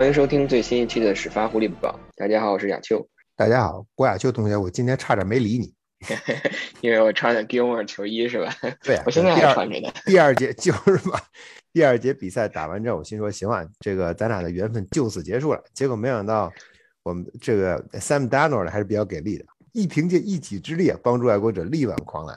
欢迎收听最新一期的始发狐狸报。大家好，我是亚秋。大家好，郭亚秋同学，我今天差点没理你，因为我穿的 Gilmore 球衣是吧？对，我现在还穿着呢。第二节就是嘛，第二节比赛打完之后，我心说行啊，这个咱俩的缘分就此结束了。结果没想到，我们这个 Sam Darnold 还是比较给力的，一凭借一己之力啊，帮助爱国者力挽狂澜。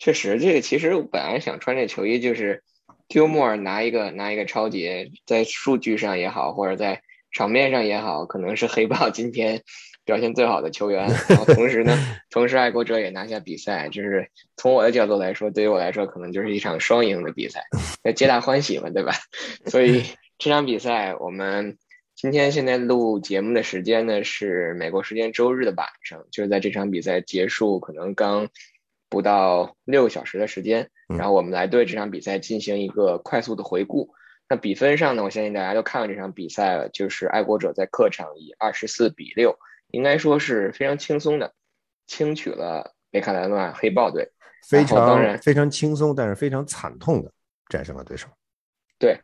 确实，这个其实我本来想穿这球衣，就是 Gilmore 拿一个拿一个超级，在数据上也好，或者在场面上也好，可能是黑豹今天表现最好的球员。然后同时呢，同时爱国者也拿下比赛，就是从我的角度来说，对于我来说，可能就是一场双赢的比赛，要皆大欢喜嘛，对吧？所以这场比赛，我们今天现在录节目的时间呢是美国时间周日的晚上，就是在这场比赛结束，可能刚。不到六个小时的时间，然后我们来对这场比赛进行一个快速的回顾。那比分上呢，我相信大家都看了这场比赛了，就是爱国者在客场以二十四比六，应该说是非常轻松的轻取了北卡罗来纳黑豹队，非常当然非常轻松，但是非常惨痛的战胜了对手。对，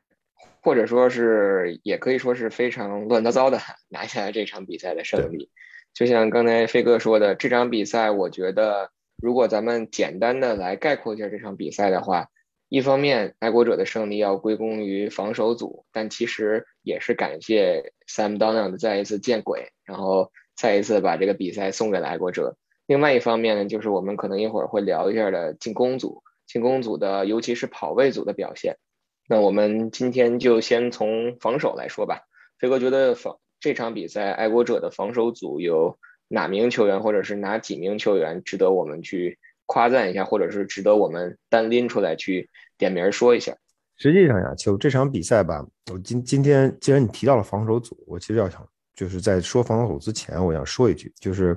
或者说是也可以说是非常乱糟糟的 拿下了这场比赛的胜利。就像刚才飞哥说的，这场比赛我觉得。如果咱们简单的来概括一下这场比赛的话，一方面爱国者的胜利要归功于防守组，但其实也是感谢 Sam Donald 再一次见鬼，然后再一次把这个比赛送给了爱国者。另外一方面呢，就是我们可能一会儿会聊一下的进攻组，进攻组的尤其是跑位组的表现。那我们今天就先从防守来说吧。飞哥觉得防这场比赛爱国者的防守组有。哪名球员或者是哪几名球员值得我们去夸赞一下，或者是值得我们单拎出来去点名说一下？实际上呀，就这场比赛吧，我今今天既然你提到了防守组，我其实要想就是在说防守组之前，我想说一句，就是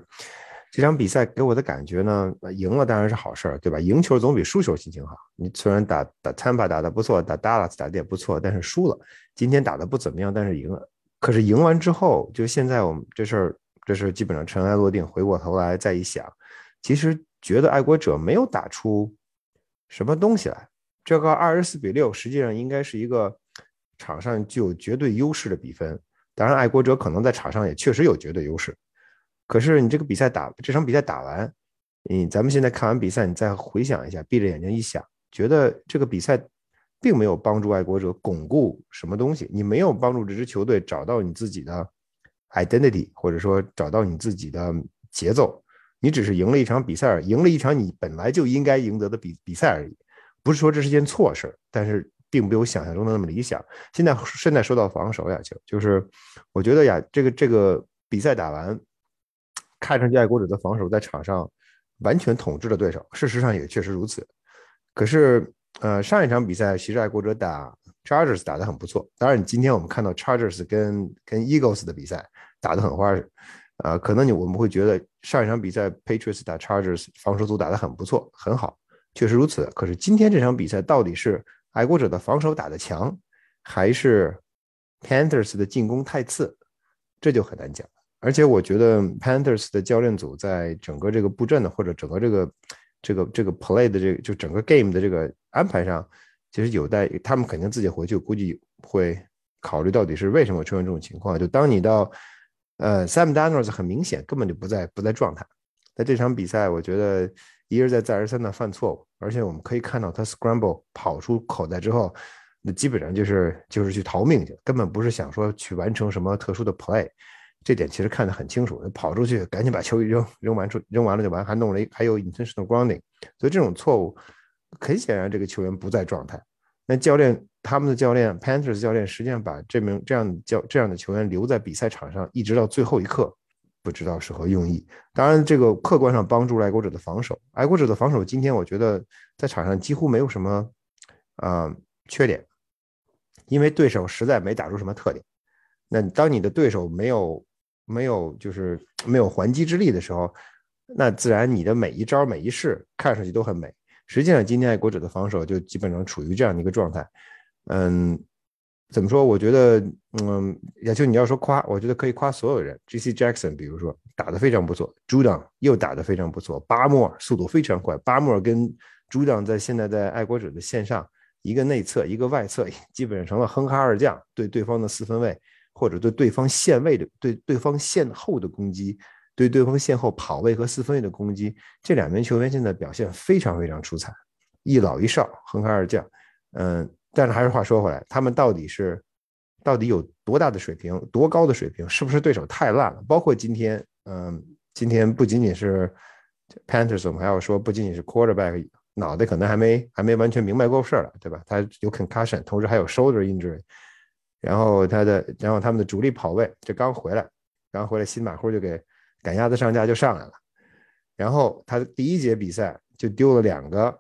这场比赛给我的感觉呢，赢了当然是好事儿，对吧？赢球总比输球心情好。你虽然打打 Tampa 打的不错，打 Dallas 打的也不错，但是输了。今天打的不怎么样，但是赢了。可是赢完之后，就现在我们这事儿。这是基本上尘埃落定，回过头来再一想，其实觉得爱国者没有打出什么东西来。这个二十四比六，实际上应该是一个场上具有绝对优势的比分。当然，爱国者可能在场上也确实有绝对优势。可是你这个比赛打这场比赛打完，你咱们现在看完比赛，你再回想一下，闭着眼睛一想，觉得这个比赛并没有帮助爱国者巩固什么东西，你没有帮助这支球队找到你自己的。identity，或者说找到你自己的节奏，你只是赢了一场比赛而，赢了一场你本来就应该赢得的比比赛而已，不是说这是件错事但是并没有想象中的那么理想。现在现在说到防守呀，就就是我觉得呀，这个这个比赛打完，看上去爱国者的防守在场上完全统治了对手，事实上也确实如此。可是呃，上一场比赛其实爱国者打 Chargers 打得很不错，当然你今天我们看到 Chargers 跟跟 Eagles 的比赛。打得很花实，啊，可能你我们会觉得上一场比赛 Patriots 打 Chargers 防守组打得很不错，很好，确实如此。可是今天这场比赛到底是爱国者的防守打得强，还是 Panthers 的进攻太次，这就很难讲。而且我觉得 Panthers 的教练组在整个这个布阵的或者整个这个这个这个 play 的这个就整个 game 的这个安排上，其实有待他们肯定自己回去估计会考虑到底是为什么出现这种情况。就当你到呃，Sam Darnold 很明显根本就不在不在状态。在这场比赛，我觉得一而再再而三的犯错误，而且我们可以看到他 scramble 跑出口袋之后，那基本上就是就是去逃命去，根本不是想说去完成什么特殊的 play。这点其实看得很清楚，跑出去赶紧把球一扔，扔完出扔完了就完，还弄了一还有 intentional grounding。所以这种错误很显然这个球员不在状态。那教练。他们的教练 Panthers 教练实际上把这名这样教这样的球员留在比赛场上，一直到最后一刻，不知道是何用意。当然，这个客观上帮助爱国者的防守。爱国者的防守今天我觉得在场上几乎没有什么啊缺点，因为对手实在没打出什么特点。那当你的对手没有没有就是没有还击之力的时候，那自然你的每一招每一式看上去都很美。实际上，今天爱国者的防守就基本上处于这样的一个状态。嗯，怎么说？我觉得，嗯，也就你要说夸，我觉得可以夸所有人。G.C. Jackson，比如说打得非常不错，Judon 又打得非常不错，巴莫尔速度非常快。巴莫尔跟 Judon 在现在在爱国者的线上，一个内侧，一个外侧，基本上成了哼哈二将，对对方的四分卫或者对对方线位的对对方线后的攻击，对对方线后跑位和四分位的攻击，这两名球员现在表现非常非常出彩，一老一少，横开二将。嗯，但是还是话说回来，他们到底是到底有多大的水平，多高的水平？是不是对手太烂了？包括今天，嗯，今天不仅仅是 Panthers，我们还要说，不仅仅是 Quarterback 脑袋可能还没还没完全明白过事儿来，对吧？他有 concussion，同时还有 shoulder injury，然后他的，然后他们的主力跑位这刚回来，刚回来新马虎就给赶鸭子上架就上来了，然后他第一节比赛就丢了两个。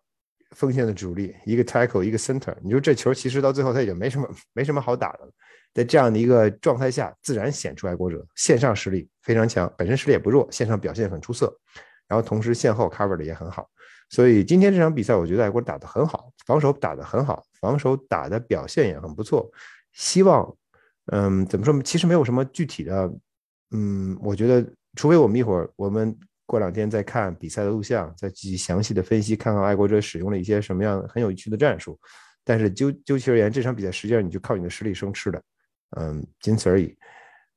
锋线的主力，一个 tackle，一个 center。你说这球其实到最后他已经没什么没什么好打的了。在这样的一个状态下，自然显出爱国者线上实力非常强，本身实力也不弱，线上表现很出色。然后同时线后 cover 的也很好。所以今天这场比赛，我觉得爱国者打得很好，防守打得很好，防守打的表现也很不错。希望，嗯，怎么说？其实没有什么具体的，嗯，我觉得除非我们一会儿我们。过两天再看比赛的录像，再继续详细的分析，看看爱国者使用了一些什么样很有趣的战术。但是究究其而言，这场比赛实际上你就靠你的实力生吃的，嗯，仅此而已。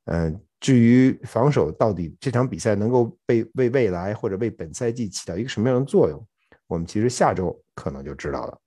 嗯，至于防守到底这场比赛能够被为未来或者为本赛季起到一个什么样的作用，我们其实下周可能就知道了。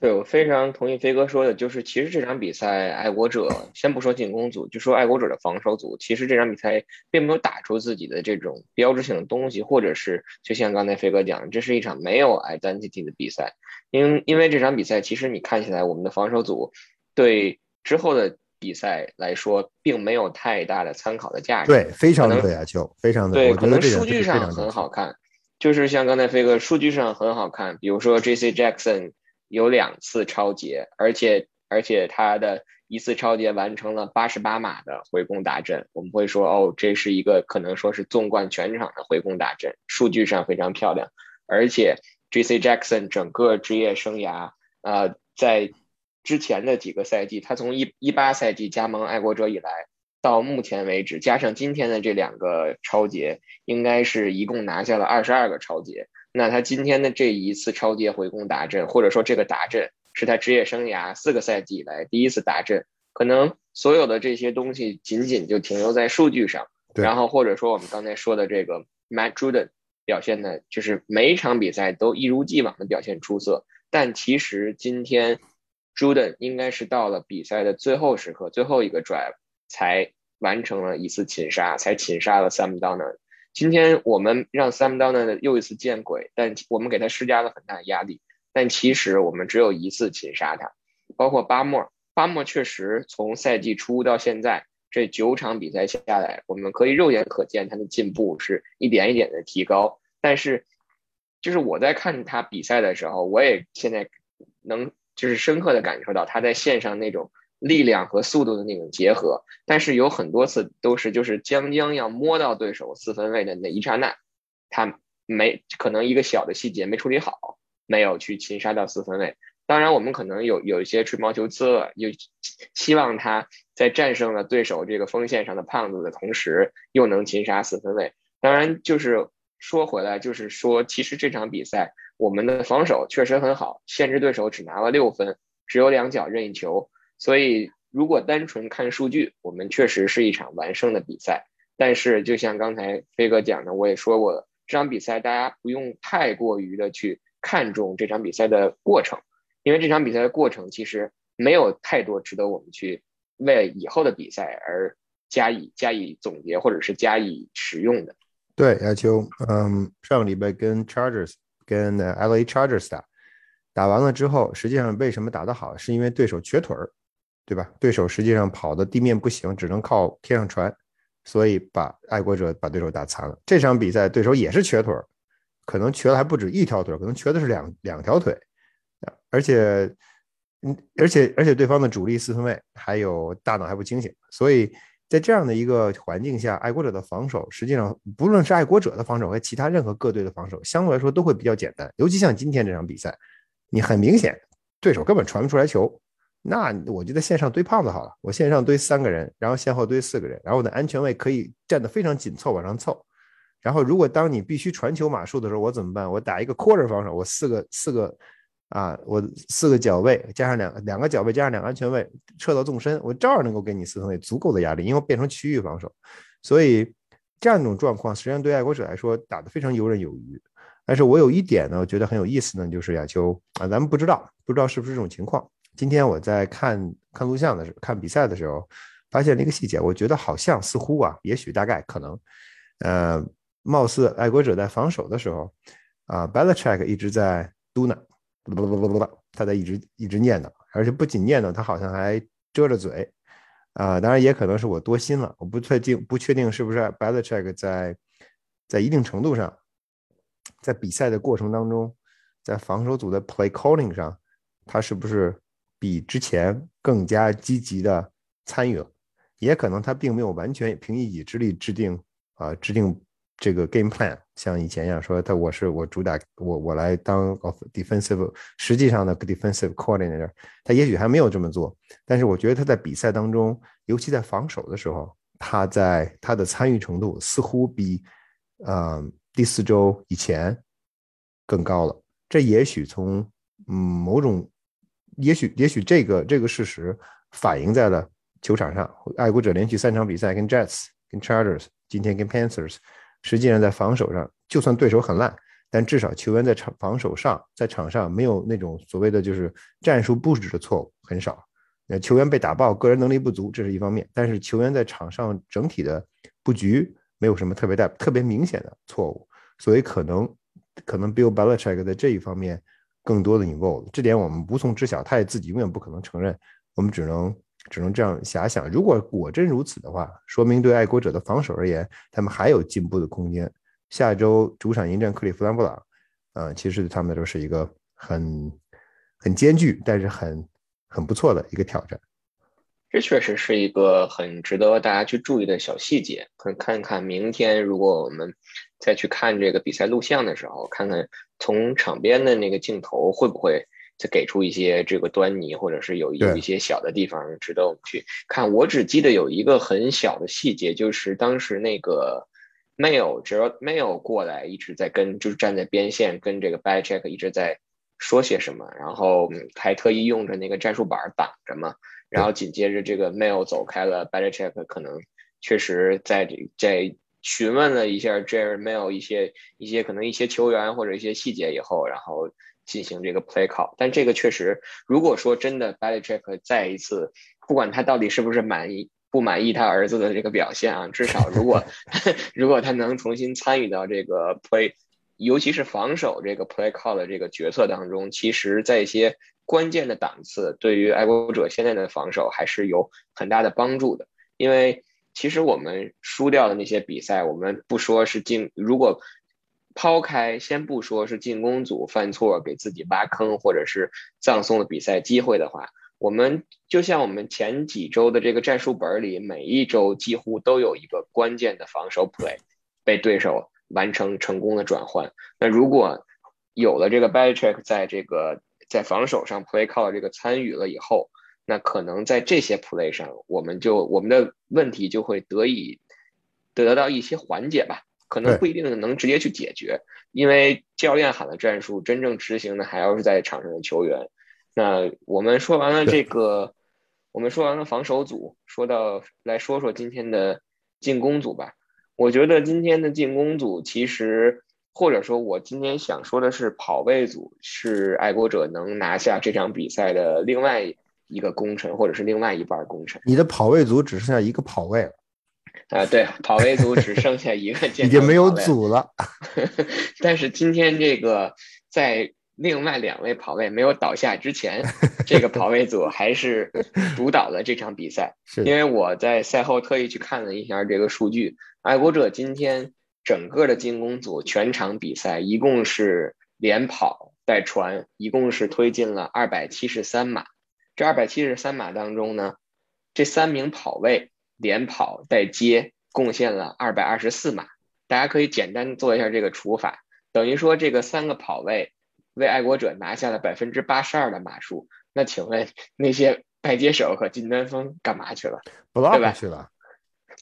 对，我非常同意飞哥说的，就是其实这场比赛，爱国者先不说进攻组，就说爱国者的防守组，其实这场比赛并没有打出自己的这种标志性的东西，或者是就像刚才飞哥讲，这是一场没有 identity 的比赛。因因为这场比赛，其实你看起来我们的防守组对之后的比赛来说，并没有太大的参考的价值。对，非常的亚球，非常的对，可能数据上很好看，就是像刚才飞哥数据上很好看，比如说 J.C. Jackson。有两次超节，而且而且他的一次超节完成了八十八码的回攻打阵，我们会说哦，这是一个可能说是纵贯全场的回攻打阵，数据上非常漂亮。而且 J.C. Jackson 整个职业生涯，呃，在之前的几个赛季，他从一一八赛季加盟爱国者以来，到目前为止，加上今天的这两个超节，应该是一共拿下了二十二个超节。那他今天的这一次超跌回攻达阵，或者说这个达阵是他职业生涯四个赛季以来第一次达阵，可能所有的这些东西仅仅就停留在数据上，然后或者说我们刚才说的这个 Matt Juden 表现的，就是每一场比赛都一如既往的表现出色，但其实今天 Juden 应该是到了比赛的最后时刻，最后一个 drive 才完成了一次擒杀，才擒杀了 Sam Donald。今天我们让 Sam Donald 又一次见鬼，但我们给他施加了很大的压力。但其实我们只有一次擒杀他，包括巴莫，巴莫确实从赛季初到现在这九场比赛下来，我们可以肉眼可见他的进步是一点一点的提高。但是，就是我在看他比赛的时候，我也现在能就是深刻的感受到他在线上那种。力量和速度的那种结合，但是有很多次都是就是将将要摸到对手四分位的那一刹那，他没可能一个小的细节没处理好，没有去擒杀到四分位。当然，我们可能有有一些吹毛求疵了，就希望他在战胜了对手这个锋线上的胖子的同时，又能擒杀四分位。当然，就是说回来，就是说，其实这场比赛我们的防守确实很好，限制对手只拿了六分，只有两脚任意球。所以，如果单纯看数据，我们确实是一场完胜的比赛。但是，就像刚才飞哥讲的，我也说过了，这场比赛大家不用太过于的去看重这场比赛的过程，因为这场比赛的过程其实没有太多值得我们去为以后的比赛而加以加以总结或者是加以使用的。对，亚秋，嗯，上个礼拜跟 Chargers 跟 LA Chargers 打，打完了之后，实际上为什么打得好，是因为对手瘸腿儿。对吧？对手实际上跑的地面不行，只能靠天上传，所以把爱国者把对手打残了。这场比赛对手也是瘸腿，可能瘸的还不止一条腿，可能瘸的是两两条腿，而且，嗯，而且而且对方的主力四分卫还有大脑还不清醒，所以在这样的一个环境下，爱国者的防守实际上不论是爱国者的防守和其他任何各队的防守，相对来说都会比较简单。尤其像今天这场比赛，你很明显对手根本传不出来球。那我就在线上堆胖子好了，我线上堆三个人，然后线后堆四个人，然后我的安全位可以站得非常紧凑往上凑。然后如果当你必须传球码数的时候，我怎么办？我打一个 quarter 防守，我四个四个啊，我四个脚位加上两两个脚位加上两个安全位撤到纵深，我照样能够给你四分位足够的压力，因为变成区域防守，所以这样一种状况实际上对爱国者来说打得非常游刃有余。但是我有一点呢，我觉得很有意思呢，就是亚秋啊，咱们不知道不知道是不是这种情况。今天我在看看录像的时候，看比赛的时候，发现了一个细节，我觉得好像似乎啊，也许大概可能，呃，貌似爱国者在防守的时候啊，Belichick 一直在嘟囔。不不不不，他在一直一直念叨，而且不仅念叨，他好像还遮着嘴啊。当然也可能是我多心了，我不确定不确定是不是 Belichick 在在一定程度上，在比赛的过程当中，在防守组的 play calling 上，他是不是比之前更加积极的参与了？也可能他并没有完全凭一己之力制定啊制定。这个 game plan 像以前一样说，他我是我主打我我来当 of defensive，实际上的 defensive coordinator，他也许还没有这么做，但是我觉得他在比赛当中，尤其在防守的时候，他在他的参与程度似乎比呃第四周以前更高了。这也许从嗯某种，也许也许这个这个事实反映在了球场上。爱国者连续三场比赛跟 Jets、跟 Chargers，今天跟 Panthers。实际上，在防守上，就算对手很烂，但至少球员在场防守上，在场上没有那种所谓的就是战术布置的错误很少。那球员被打爆，个人能力不足，这是一方面；但是球员在场上整体的布局没有什么特别大、特别明显的错误，所以可能可能 Bill Belichick 在这一方面更多的 involve，这点我们无从知晓，他也自己永远不可能承认，我们只能。只能这样遐想。如果果真如此的话，说明对爱国者的防守而言，他们还有进步的空间。下周主场迎战克利夫兰布朗，嗯，其实对他们来说是一个很很艰巨，但是很很不错的一个挑战。这确实是一个很值得大家去注意的小细节。可看看明天，如果我们再去看这个比赛录像的时候，看看从场边的那个镜头会不会。再给出一些这个端倪，或者是有有一些小的地方值得我们去看。我只记得有一个很小的细节，就是当时那个 Mail 只要 Mail 过来，一直在跟，就是站在边线跟这个 b y c h e c k 一直在说些什么，然后还特意用着那个战术板挡着嘛。然后紧接着这个 Mail 走开了 b y c h e c k 可能确实在这在询问了一下 Jerry Mail 一些一些可能一些球员或者一些细节以后，然后。进行这个 play call，但这个确实，如果说真的 Belichick 再一次，不管他到底是不是满意不满意他儿子的这个表现啊，至少如果 如果他能重新参与到这个 play，尤其是防守这个 play call 的这个角色当中，其实在一些关键的档次，对于爱国者现在的防守还是有很大的帮助的。因为其实我们输掉的那些比赛，我们不说是进，如果抛开，先不说是进攻组犯错给自己挖坑，或者是葬送了比赛机会的话，我们就像我们前几周的这个战术本里，每一周几乎都有一个关键的防守 play 被对手完成成功的转换。那如果有了这个 bad check 在这个在防守上 play call 这个参与了以后，那可能在这些 play 上，我们就我们的问题就会得以得到一些缓解吧。可能不一定能直接去解决，因为教练喊的战术，真正执行的还要是在场上的球员。那我们说完了这个，我们说完了防守组，说到来说说今天的进攻组吧。我觉得今天的进攻组其实，或者说我今天想说的是跑位组是爱国者能拿下这场比赛的另外一个功臣，或者是另外一半功臣。你的跑位组只剩下一个跑位了。啊，对，跑位组只剩下一个，已经没有组了。但是今天这个在另外两位跑位没有倒下之前，这个跑位组还是主导了这场比赛。因为我在赛后特意去看了一下这个数据，爱国者今天整个的进攻组全场比赛一共是连跑带传，一共是推进了二百七十三码。这二百七十三码当中呢，这三名跑位。连跑带接贡献了二百二十四码，大家可以简单做一下这个除法，等于说这个三个跑位为爱国者拿下了百分之八十二的码数。那请问那些外接手和金丹峰干嘛去了？不 lock 去了，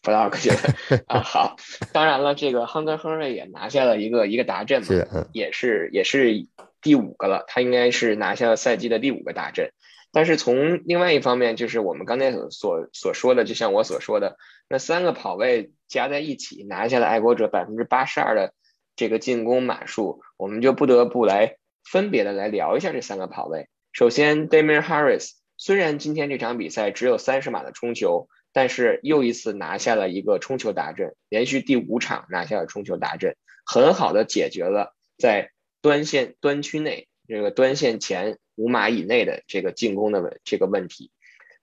不 lock 去了 啊！好，当然了，这个亨德亨瑞也拿下了一个一个达阵嘛，也是也是第五个了，他应该是拿下了赛季的第五个达阵。但是从另外一方面，就是我们刚才所所所说的，就像我所说的，那三个跑位加在一起拿下了爱国者百分之八十二的这个进攻码数，我们就不得不来分别的来聊一下这三个跑位。首先，Damian Harris 虽然今天这场比赛只有三十码的冲球，但是又一次拿下了一个冲球大阵，连续第五场拿下了冲球大阵，很好的解决了在端线端区内这个端线前。五码以内的这个进攻的问这个问题，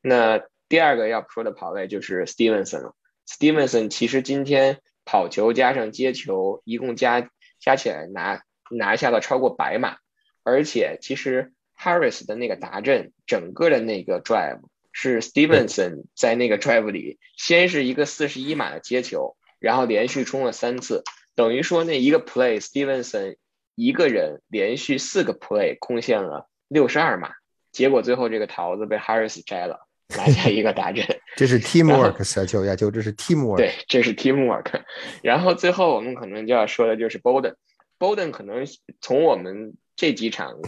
那第二个要说的跑位就是 Stevenson 了。Stevenson 其实今天跑球加上接球，一共加加起来拿拿下了超过百码，而且其实 Harris 的那个达阵，整个的那个 drive 是 Stevenson 在那个 drive 里，先是一个四十一码的接球，然后连续冲了三次，等于说那一个 play Stevenson 一个人连续四个 play 空线了。六十二码，结果最后这个桃子被 Harris 摘了，拿下一个大阵。这是 teamwork，小球亚球，这是 teamwork。对，这是 teamwork。然后最后我们可能就要说的就是 Bolden。Bolden 可能从我们这几场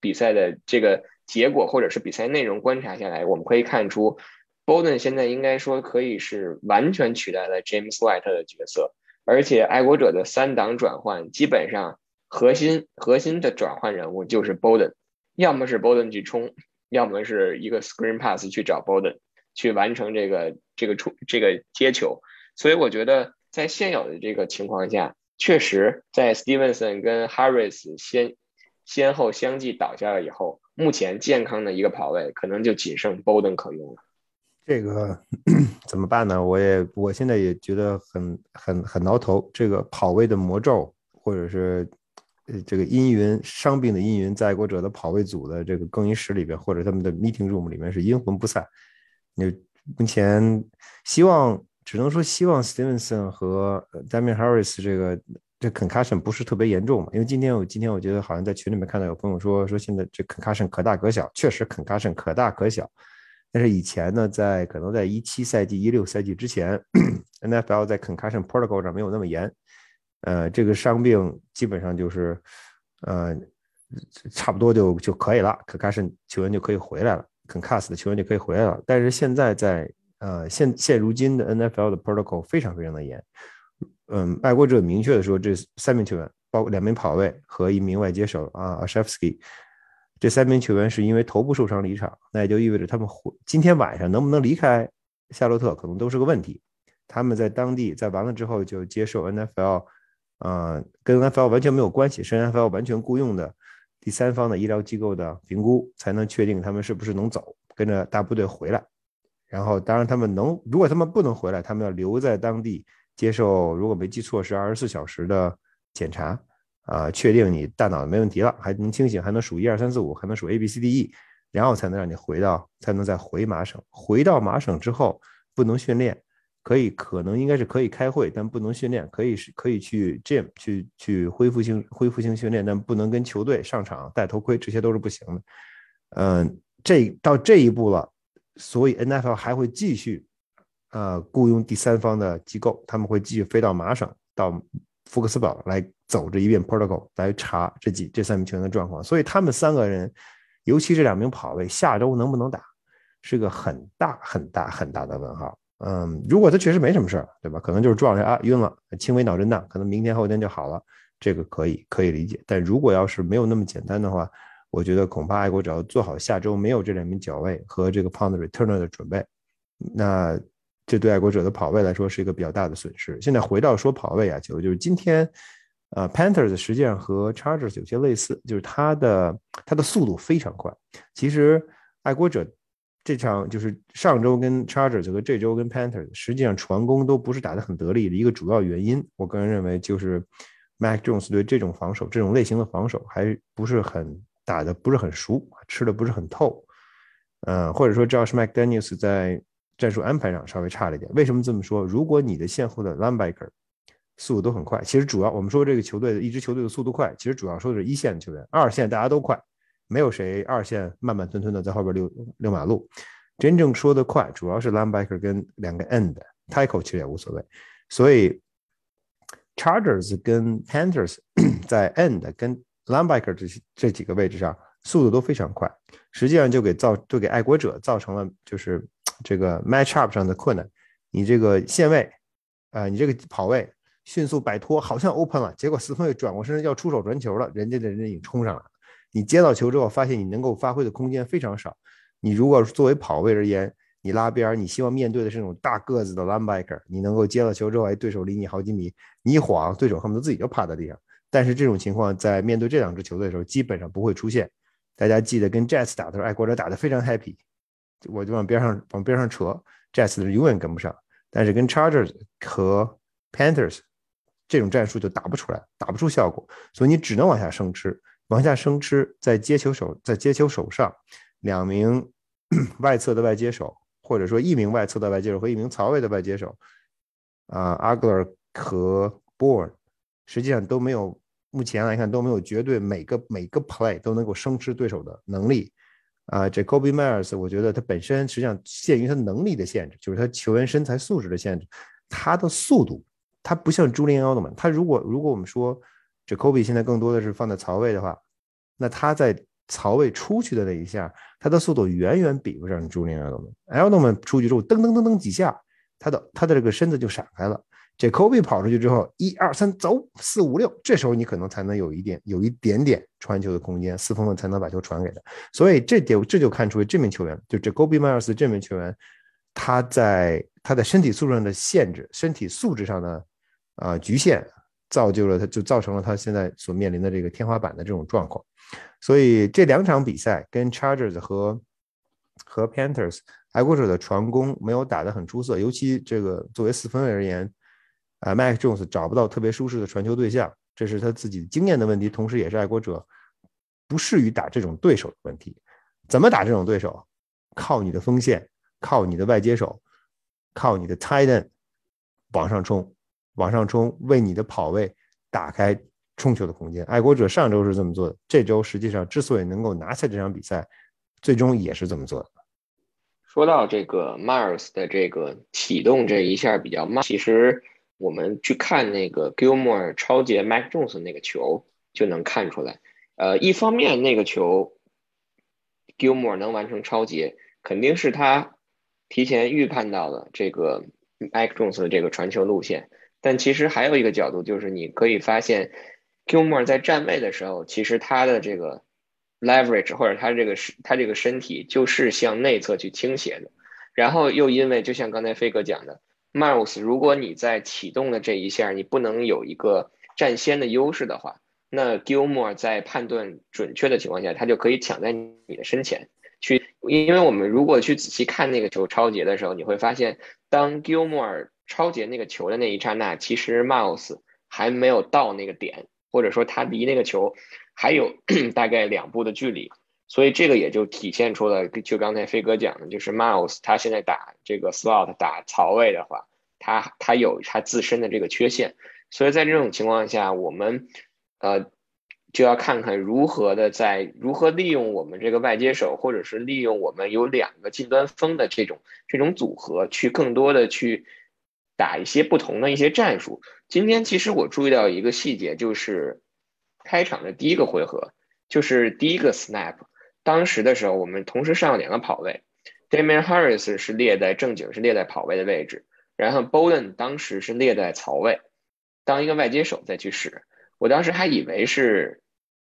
比赛的这个结果或者是比赛内容观察下来，我们可以看出，Bolden 现在应该说可以是完全取代了 James White 的角色，而且爱国者的三档转换基本上核心核心的转换人物就是 Bolden。要么是 Bolden 去冲，要么是一个 screen pass 去找 Bolden 去完成这个这个冲这个接球。所以我觉得在现有的这个情况下，确实在 Stevenson 跟 Harris 先先后相继倒下了以后，目前健康的一个跑位可能就仅剩 Bolden 可用了。这个 怎么办呢？我也我现在也觉得很很很挠头。这个跑位的魔咒，或者是。这个阴云伤病的阴云，在国者的跑位组的这个更衣室里边，或者他们的 meeting room 里面是阴魂不散。你目前希望只能说希望 Stevenson 和 Damian Harris 这个这 concussion 不是特别严重嘛？因为今天我今天我觉得好像在群里面看到有朋友说说现在这 concussion 可大可小，确实 concussion 可大可小。但是以前呢，在可能在一七赛季、一六赛季之前，NFL 在 concussion protocol 上没有那么严。呃，这个伤病基本上就是，呃，差不多就就可以了 Concass 球员就可以回来了，concuss 的球员就可以回来了。但是现在在呃现现如今的 NFL 的 protocol 非常非常的严，嗯，爱国者明确的说，这三名球员，包括两名跑卫和一名外接手啊 a s h e f s k y 这三名球员是因为头部受伤离场，那也就意味着他们回今天晚上能不能离开夏洛特，可能都是个问题。他们在当地在完了之后就接受 NFL。啊，跟 NFL 完全没有关系，是 NFL 完全雇佣的第三方的医疗机构的评估，才能确定他们是不是能走，跟着大部队回来。然后，当然他们能，如果他们不能回来，他们要留在当地接受，如果没记错是二十四小时的检查，啊，确定你大脑没问题了，还能清醒，还能数一二三四五，还能数 A B C D E，然后才能让你回到，才能再回麻省。回到麻省之后，不能训练。可以，可能应该是可以开会，但不能训练。可以是可以去 gym 去去恢复性恢复性训练，但不能跟球队上场戴头盔，这些都是不行的。嗯，这到这一步了，所以 NFL 还会继续呃雇佣第三方的机构，他们会继续飞到麻省到福克斯堡来走这一遍 protocol 来查这几这三名球员的状况。所以他们三个人，尤其这两名跑位，下周能不能打，是个很大很大很大的问号。嗯，如果他确实没什么事儿，对吧？可能就是撞了啊，晕了，轻微脑震荡，可能明天后天就好了，这个可以可以理解。但如果要是没有那么简单的话，我觉得恐怕爱国者要做好下周没有这两名脚位和这个 pound returner 的准备，那这对爱国者的跑位来说是一个比较大的损失。现在回到说跑位啊，就就是今天，呃，Panthers 实际上和 Chargers 有些类似，就是它的它的速度非常快。其实爱国者。这场就是上周跟 Chargers 和这周跟 Panthers，实际上传攻都不是打得很得力的一个主要原因。我个人认为就是 Mac Jones 对这种防守、这种类型的防守还不是很打的不是很熟，吃的不是很透。嗯，或者说 Josh McDaniels 在战术安排上稍微差了一点。为什么这么说？如果你的线后的 Linebacker 速度都很快，其实主要我们说这个球队的一支球队的速度快，其实主要说的是一线球员，二线大家都快。没有谁二线慢慢吞吞的在后边溜溜马路，真正说的快，主要是 linebacker 跟两个 end，tackle 其实也无所谓。所以 Chargers 跟 Panthers 在 end 跟 linebacker 这这几个位置上速度都非常快，实际上就给造就给爱国者造成了就是这个 match up 上的困难。你这个线位，啊，你这个跑位迅速摆脱，好像 open 了，结果四分卫转过身要出手传球了，人家的人已经冲上来了。你接到球之后，发现你能够发挥的空间非常少。你如果作为跑位而言，你拉边，你希望面对的是那种大个子的 linebacker，你能够接到球之后，哎，对手离你好几米，你一晃，对手恨不得自己就趴在地上。但是这种情况在面对这两支球队的时候，基本上不会出现。大家记得跟 Jets 打的时候，爱国者打得非常 happy，我就往边上往边上扯，Jets 永远跟不上。但是跟 Chargers 和 Panthers 这种战术就打不出来，打不出效果，所以你只能往下生吃。往下生吃，在接球手在接球手上，两名 外侧的外接手，或者说一名外侧的外接手和一名槽位的外接手，啊，阿格尔和 Born，实际上都没有，目前来看都没有绝对每个每个 play 都能够生吃对手的能力。啊，这 Kobe Myers，我觉得他本身实际上限于他能力的限制，就是他球员身材素质的限制，他的速度，他不像朱林奥特曼，他如果如果我们说。这 Kobe 现在更多的是放在槽位的话，那他在槽位出去的那一下，他的速度远远比不上朱利安·埃德蒙。埃德蒙出去之后，噔噔噔噔几下，他的他的这个身子就闪开了。这 Kobe 跑出去之后，一二三走，四五六，这时候你可能才能有一点有一点点传球的空间，四分卫才能把球传给他。所以这点这就看出这名球员，就这 Kobe Myers 这名球员，他在他在身体素质上的限制，身体素质上的啊局限。造就了他，就造成了他现在所面临的这个天花板的这种状况。所以这两场比赛跟 Chargers 和和 Panthers 爱国者的传攻没有打得很出色，尤其这个作为四分卫而言，啊，Mac Jones 找不到特别舒适的传球对象，这是他自己经验的问题，同时也是爱国者不适于打这种对手的问题。怎么打这种对手？靠你的锋线，靠你的外接手，靠你的 Tighten 往上冲。往上冲，为你的跑位打开冲球的空间。爱国者上周是这么做的，这周实际上之所以能够拿下这场比赛，最终也是这么做的。说到这个 Mars 的这个启动这一下比较慢，其实我们去看那个 Gilmore 超截 Mac Jones 那个球就能看出来。呃，一方面那个球 Gilmore 能完成超截，肯定是他提前预判到了这个 Mac Jones 的这个传球路线。但其实还有一个角度，就是你可以发现，Gilmore 在站位的时候，其实他的这个 leverage 或者他这个是他这个身体就是向内侧去倾斜的。然后又因为就像刚才飞哥讲的，Miles，如果你在启动的这一下你不能有一个占先的优势的话，那 Gilmore 在判断准确的情况下，他就可以抢在你的身前去。因为我们如果去仔细看那个球超节的时候，你会发现，当 Gilmore 超截那个球的那一刹那，其实 Miles 还没有到那个点，或者说他离那个球还有 大概两步的距离，所以这个也就体现出了，就刚才飞哥讲的，就是 Miles 他现在打这个 slot 打槽位的话，他他有他自身的这个缺陷，所以在这种情况下，我们呃就要看看如何的在如何利用我们这个外接手，或者是利用我们有两个近端锋的这种这种组合，去更多的去。打一些不同的一些战术。今天其实我注意到一个细节，就是开场的第一个回合，就是第一个 snap，当时的时候我们同时上了两个跑位，Damian Harris 是列在正经是列在跑位的位置，然后 Bolden 当时是列在槽位，当一个外接手再去使。我当时还以为是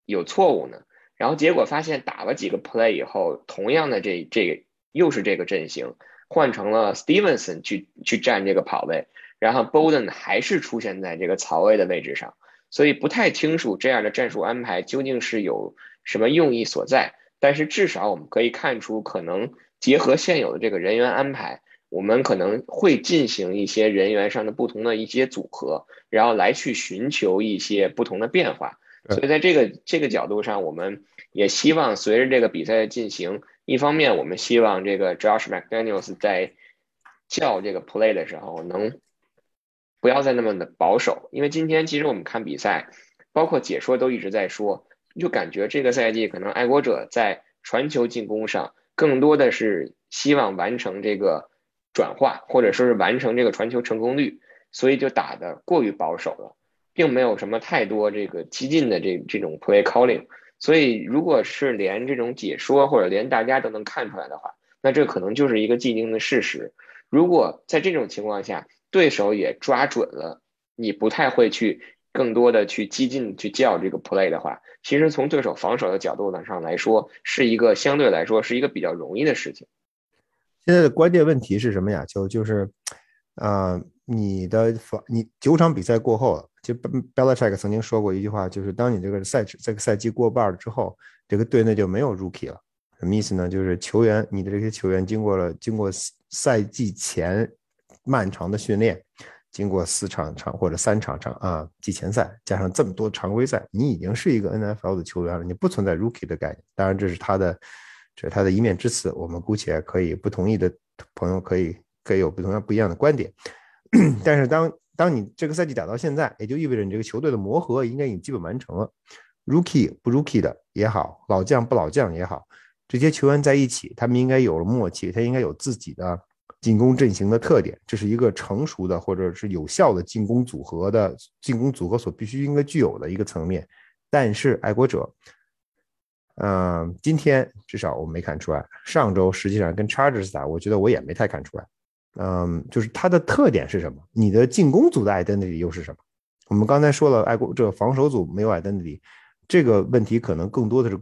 有错误呢，然后结果发现打了几个 play 以后，同样的这这又是这个阵型。换成了 Stevenson 去去占这个跑位，然后 Bolden 还是出现在这个槽位的位置上，所以不太清楚这样的战术安排究竟是有什么用意所在。但是至少我们可以看出，可能结合现有的这个人员安排，我们可能会进行一些人员上的不同的一些组合，然后来去寻求一些不同的变化。所以在这个这个角度上，我们也希望随着这个比赛的进行。一方面，我们希望这个 Josh McDaniels 在叫这个 play 的时候，能不要再那么的保守。因为今天其实我们看比赛，包括解说都一直在说，就感觉这个赛季可能爱国者在传球进攻上更多的是希望完成这个转化，或者说是完成这个传球成功率，所以就打的过于保守了。并没有什么太多这个激进的这这种 play calling。所以，如果是连这种解说或者连大家都能看出来的话，那这可能就是一个既定的事实。如果在这种情况下，对手也抓准了，你不太会去更多的去激进去叫这个 play 的话，其实从对手防守的角度上来说，是一个相对来说是一个比较容易的事情。现在的关键问题是什么呀？就就是，呃，你的防你九场比赛过后。就 Belichick 曾经说过一句话，就是当你这个赛这个赛季过半了之后，这个队内就没有 Rookie 了。什么意思呢？就是球员，你的这些球员经过了经过赛季前漫长的训练，经过四场场或者三场场啊季前赛，加上这么多常规赛，你已经是一个 NFL 的球员了，你不存在 Rookie 的概念。当然，这是他的这是他的一面之词，我们姑且可以不同意的朋友可以可以有不同样不一样的观点。但是当当你这个赛季打到现在，也就意味着你这个球队的磨合应该已经基本完成了。Rookie 不 Rookie 的也好，老将不老将也好，这些球员在一起，他们应该有了默契，他应该有自己的进攻阵型的特点，这是一个成熟的或者是有效的进攻组合的进攻组合所必须应该具有的一个层面。但是爱国者，嗯，今天至少我没看出来。上周实际上跟 Chargers 打，我觉得我也没太看出来。嗯，就是它的特点是什么？你的进攻组的 identity 又是什么？我们刚才说了，爱国这个防守组没有 identity，这个问题可能更多的是，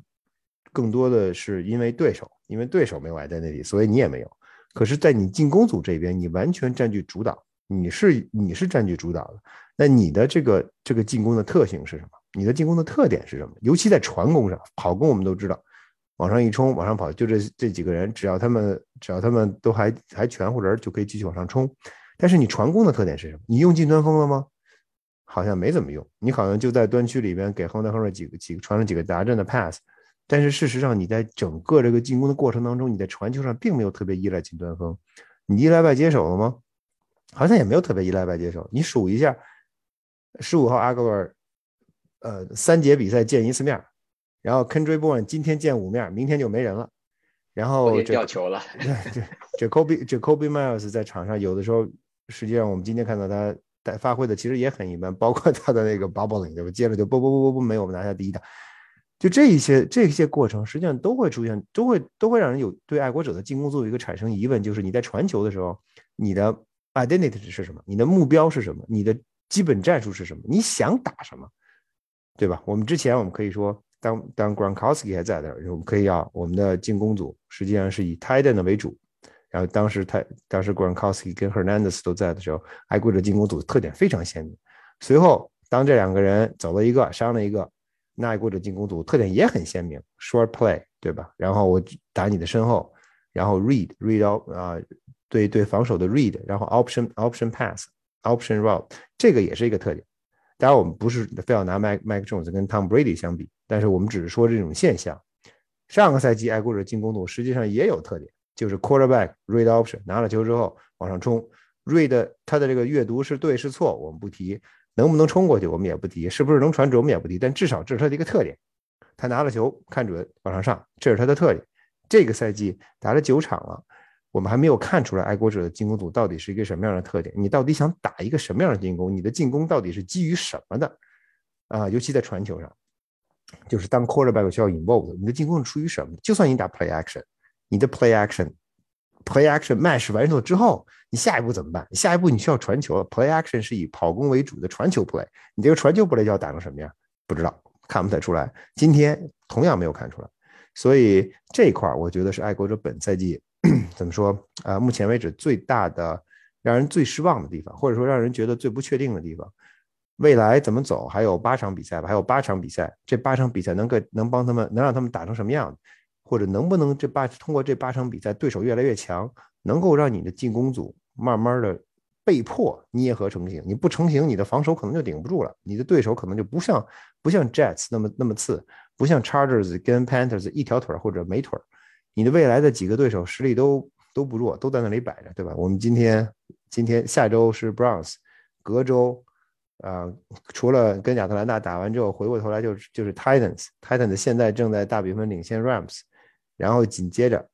更多的是因为对手，因为对手没有 identity，所以你也没有。可是，在你进攻组这边，你完全占据主导，你是你是占据主导的。那你的这个这个进攻的特性是什么？你的进攻的特点是什么？尤其在传攻上，跑攻我们都知道。往上一冲，往上跑，就这这几个人，只要他们只要他们都还还全乎人，就可以继续往上冲。但是你传攻的特点是什么？你用近端锋了吗？好像没怎么用。你好像就在端区里边给亨德亨瑞几个几个传了几个达阵的 pass。但是事实上，你在整个这个进攻的过程当中，你在传球上并没有特别依赖近端锋。你依赖外接手了吗？好像也没有特别依赖外接手。你数一下，十五号阿格尔，呃，三节比赛见一次面。然后 Kendrick Bourne 今天见五面，明天就没人了。然后掉球了。对对，Jacoby Jacoby Miles 在场上有的时候，实际上我们今天看到他带发挥的其实也很一般，包括他的那个 bubbling 对吧？接着就不不不不不没有我们拿下第一的。就这一些这些过程，实际上都会出现，都会都会让人有对爱国者的进攻做一个产生疑问，就是你在传球的时候，你的 identity 是什么？你的目标是什么？你的基本战术是什么？你想打什么？对吧？我们之前我们可以说。当当 Gronkowski 还在的时候，我们可以要我们的进攻组实际上是以 Tight End 为主。然后当时他当时 Gronkowski 跟 Hernandez 都在的时候，爱国者进攻组特点非常鲜明。随后当这两个人走了一个伤了一个，那爱国者进攻组特点也很鲜明，Short Play 对吧？然后我打你的身后，然后 Read Read out 啊，对对防守的 Read，然后 Option Option Pass Option Route 这个也是一个特点。当然我们不是非要拿 Mike Mike Jones 跟 Tom Brady 相比。但是我们只是说这种现象。上个赛季爱国者进攻组实际上也有特点，就是 quarterback read option 拿了球之后往上冲，read 他的这个阅读是对是错我们不提，能不能冲过去我们也不提，是不是能传准我们也不提，但至少这是他的一个特点。他拿了球看准往上上，这是他的特点。这个赛季打了九场了，我们还没有看出来爱国者的进攻组到底是一个什么样的特点。你到底想打一个什么样的进攻？你的进攻到底是基于什么的？啊，尤其在传球上。就是当 quarterback 需要 involve，你的进攻是出于什么？就算你打 play action，你的 play action，play action match 完成之后，你下一步怎么办？下一步你需要传球，play action 是以跑攻为主的传球 play，你这个传球 play 要打成什么样？不知道，看不太出来。今天同样没有看出来，所以这一块我觉得是爱国者本赛季 怎么说啊？目前为止最大的让人最失望的地方，或者说让人觉得最不确定的地方。未来怎么走？还有八场比赛吧，还有八场比赛。这八场比赛能给能帮他们，能让他们打成什么样？或者能不能这八通过这八场比赛，对手越来越强，能够让你的进攻组慢慢的被迫捏合成型？你不成型，你的防守可能就顶不住了，你的对手可能就不像不像 Jets 那么那么次，不像 Chargers 跟 Panthers 一条腿或者没腿。你的未来的几个对手实力都都不弱，都在那里摆着，对吧？我们今天今天下周是 Browns，隔周。啊，除了跟亚特兰大打完之后，回过头来就是就是 Titans，Titans 现在正在大比分领先 Rams，然后紧接着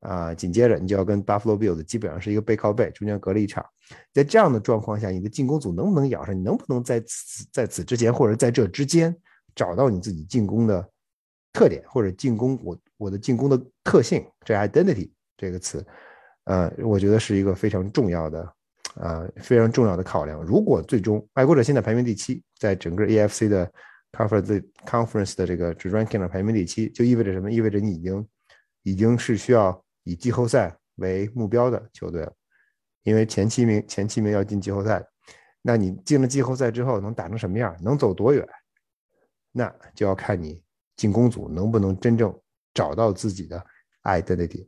啊，紧接着你就要跟 Buffalo Bills 基本上是一个背靠背，中间隔了一场。在这样的状况下，你的进攻组能不能咬上？你能不能在此在此之前或者在这之间找到你自己进攻的特点，或者进攻我我的进攻的特性？这 identity 这个词，呃，我觉得是一个非常重要的啊，非常重要的考量。如果最终爱国者现在排名第七，在整个 AFC 的 conference conference 的这个 ranking 的排名第七，就意味着什么？意味着你已经已经是需要。以季后赛为目标的球队了，因为前七名前七名要进季后赛，那你进了季后赛之后能打成什么样，能走多远，那就要看你进攻组能不能真正找到自己的 identity。